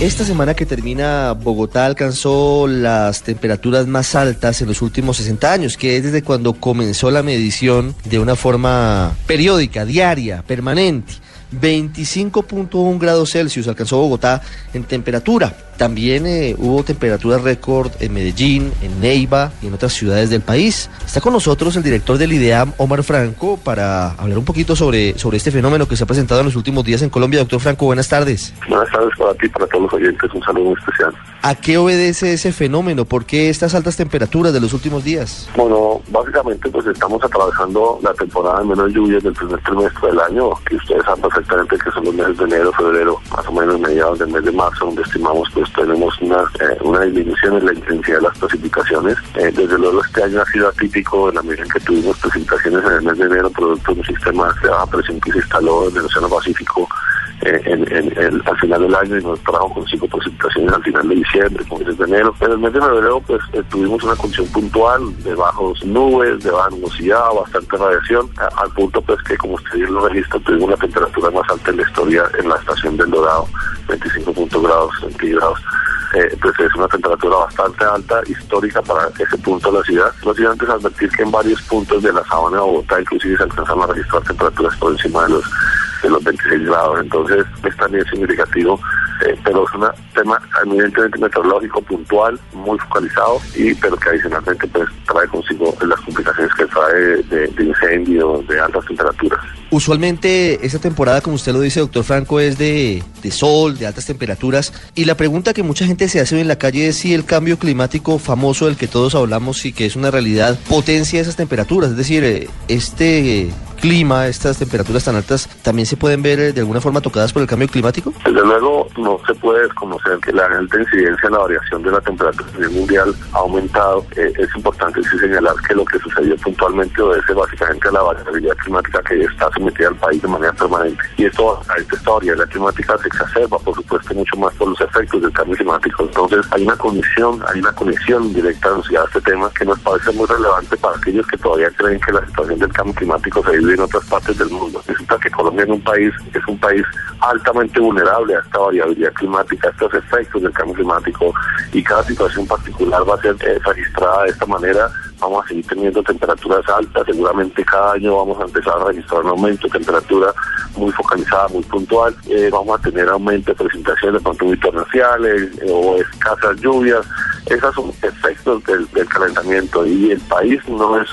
Esta semana que termina, Bogotá alcanzó las temperaturas más altas en los últimos 60 años, que es desde cuando comenzó la medición de una forma periódica, diaria, permanente. 25.1 grados Celsius alcanzó Bogotá en temperatura. También eh, hubo temperaturas récord en Medellín, en Neiva y en otras ciudades del país. Está con nosotros el director del IDEAM, Omar Franco, para hablar un poquito sobre, sobre este fenómeno que se ha presentado en los últimos días en Colombia. Doctor Franco, buenas tardes. Buenas tardes para ti y para todos los oyentes. Un saludo especial. ¿A qué obedece ese fenómeno? ¿Por qué estas altas temperaturas de los últimos días? Bueno, básicamente pues estamos atravesando la temporada de menos lluvias del primer trimestre del año, que ustedes saben perfectamente que son los meses de enero, febrero, más o menos mediados del mes de marzo, donde estimamos pues tenemos una, eh, una disminución en la intensidad de las precipitaciones. Eh, desde luego este año ha sido atípico en la medida en que tuvimos precipitaciones en el mes de enero, producto de un sistema de baja presión que se instaló en el Océano Pacífico eh, en, al final del año y nos trajo con cinco precipitaciones al final de diciembre, el de enero. Pero el mes de febrero pues tuvimos una condición puntual de bajos nubes, de baja nubosidad, bastante radiación, al punto pues que como usted lo registra tuvimos una temperatura más alta en la historia en la estación del Dorado, 25 grados centígrados. Eh, pues es una temperatura bastante alta, histórica para ese punto de la ciudad. No sin antes advertir que en varios puntos de la sabana de Bogotá inclusive se alcanzan a registrar temperaturas por encima de los de los 26 grados, entonces es también significativo, eh, pero es un tema evidentemente meteorológico puntual, muy focalizado, y pero que adicionalmente pues trae consigo las complicaciones que trae de, de incendios, de altas temperaturas. Usualmente esta temporada, como usted lo dice, doctor Franco, es de, de, sol, de altas temperaturas. Y la pregunta que mucha gente se hace en la calle es si el cambio climático famoso del que todos hablamos y que es una realidad potencia esas temperaturas. Es decir, eh, este clima, estas temperaturas tan altas, también se pueden ver eh, de alguna forma tocadas por el cambio climático? Desde luego no se puede desconocer que la alta incidencia en la variación de la temperatura mundial ha aumentado. Eh, es importante sí señalar que lo que sucedió puntualmente obedece básicamente a la variabilidad climática que está sometida al país de manera permanente. Y esto, a esta variabilidad climática se exacerba, por supuesto, mucho más por los efectos del cambio climático. Entonces hay una conexión, hay una conexión directa a este tema que nos parece muy relevante para aquellos que todavía creen que la situación del cambio climático se vive en otras partes del mundo. Resulta que Colombia es un país, es un país altamente vulnerable a esta variabilidad climática, a estos efectos del cambio climático y cada situación particular va a ser eh, registrada de esta manera. Vamos a seguir teniendo temperaturas altas, seguramente cada año vamos a empezar a registrar un aumento de temperatura muy focalizada, muy puntual. Eh, vamos a tener aumento de precipitaciones de pronto muy eh, o escasas lluvias. Esos son efectos del calentamiento y el país no es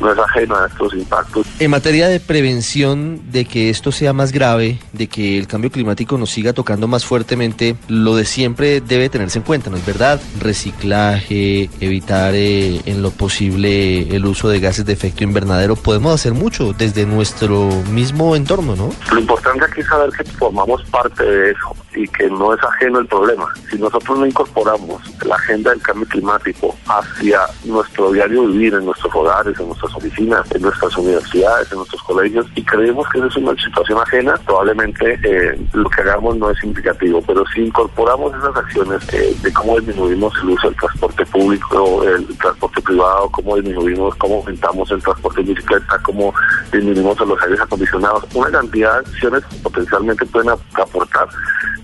no es ajeno a estos impactos. En materia de prevención de que esto sea más grave, de que el cambio climático nos siga tocando más fuertemente, lo de siempre debe tenerse en cuenta, ¿no es verdad? Reciclaje, evitar eh, en lo posible el uso de gases de efecto invernadero. Podemos hacer mucho desde nuestro mismo entorno, ¿no? Lo importante aquí es saber que formamos parte de eso y que no es ajeno el problema. Si nosotros no incorporamos la agenda del cambio climático hacia nuestro diario vivir, en nuestros hogares, en nuestras oficinas, en nuestras universidades, en nuestros colegios, y creemos que es una situación ajena, probablemente eh, lo que hagamos no es significativo, pero si incorporamos esas acciones eh, de cómo disminuimos el uso del transporte público, el privado, cómo disminuimos, cómo aumentamos el transporte de bicicleta, cómo disminuimos los aires acondicionados, una cantidad de acciones potencialmente pueden aportar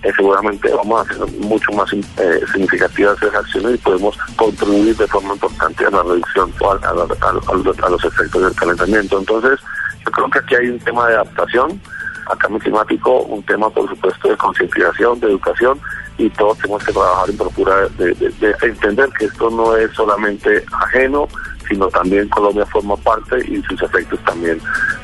eh, seguramente vamos a hacer mucho más eh, significativas esas acciones y podemos contribuir de forma importante a la reducción o a, los efectos del calentamiento. Entonces, yo creo que aquí hay un tema de adaptación al cambio climático, un tema, por supuesto, de concientización, de educación, y todos tenemos que trabajar en procura de, entender que esto no es solamente ajeno, sino también Colombia forma parte y sus efectos también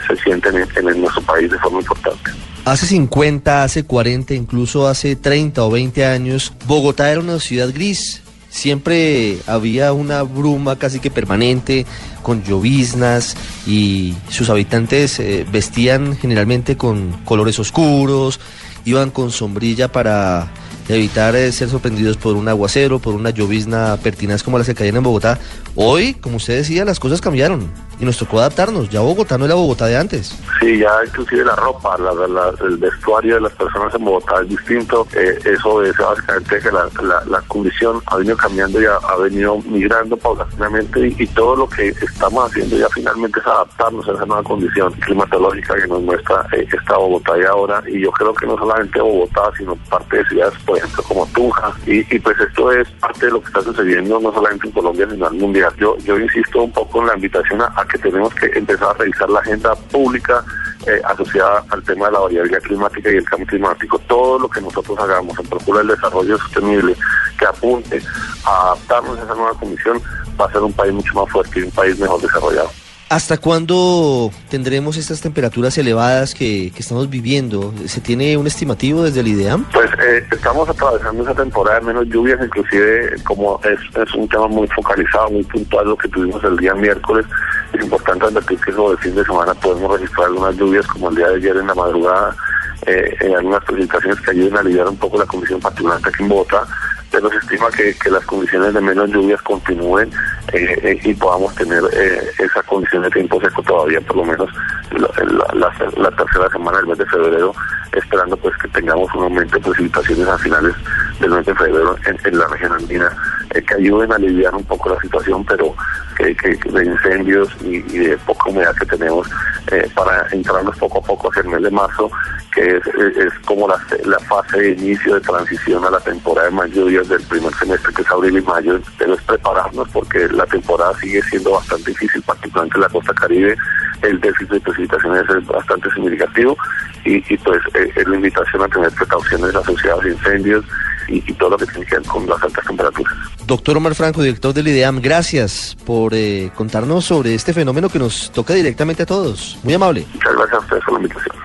se sienten en nuestro país de forma importante. Hace 50, hace 40, incluso hace 30 o 20 años, Bogotá era una ciudad gris. Siempre había una bruma casi que permanente, con lloviznas y sus habitantes eh, vestían generalmente con colores oscuros, iban con sombrilla para evitar eh, ser sorprendidos por un aguacero, por una llovizna pertinaz como las que caían en Bogotá. Hoy, como usted decía, las cosas cambiaron. y nos tocó adaptarnos. Ya Bogotá no es la Bogotá de antes. Sí, ya inclusive la ropa, el vestuario de las personas en Bogotá es distinto. Eh, eso es básicamente que la, condición ha venido cambiando y ha, venido migrando paulatinamente y, todo lo que estamos haciendo ya finalmente es adaptarnos a esa nueva condición climatológica que nos muestra eh, esta Bogotá y ahora. Y yo creo que no solamente Bogotá, sino parte de ciudades, por ejemplo, como Tunja. Y, y pues esto es parte de lo que está sucediendo no solamente en Colombia, sino al Yo, yo insisto un poco en la invitación a que tenemos que empezar a revisar la agenda pública eh, asociada al tema de la variabilidad climática y el cambio climático. Todo lo que nosotros hagamos en procura del desarrollo sostenible que apunte a adaptarnos a esa nueva comisión va a ser un país mucho más fuerte y un país mejor desarrollado. ¿Hasta cuándo tendremos estas temperaturas elevadas que, estamos viviendo? ¿Se tiene un estimativo desde el IDEAM? Pues eh, estamos atravesando esa temporada de menos lluvias, inclusive como es, es un tema muy focalizado, muy puntual lo que tuvimos el día miércoles. Es importante advertir que sobre el fin de semana podemos registrar algunas lluvias como el día de ayer en la madrugada, eh, en algunas presentaciones que ayuden a aliviar un poco la condición particular aquí en Bogotá se estima que, las condiciones de menos lluvias continúen eh, eh, y podamos tener eh, esa condición de tiempo seco todavía por lo menos la, tercera semana del mes de febrero, esperando pues que tengamos un aumento de precipitaciones a finales del mes de febrero en, la región andina, que ayuden a aliviar un poco la situación, pero que, de incendios y, de poca humedad que tenemos para entrarnos poco a poco hacia el mes de marzo, que es, como la, la fase de inicio de transición a la temporada de más lluvias del primer semestre, que es abril y mayo, debemos prepararnos porque la temporada sigue siendo bastante difícil, particularmente en la costa caribe. El déficit de precipitaciones es bastante significativo y, pues eh, es la invitación a tener precauciones asociadas a incendios y, todo lo que tiene que ver con las altas temperaturas. Doctor Omar Franco, director del IDEAM, gracias por eh, contarnos sobre este fenómeno que nos toca directamente a todos. Muy amable. Muchas gracias a ustedes por la invitación.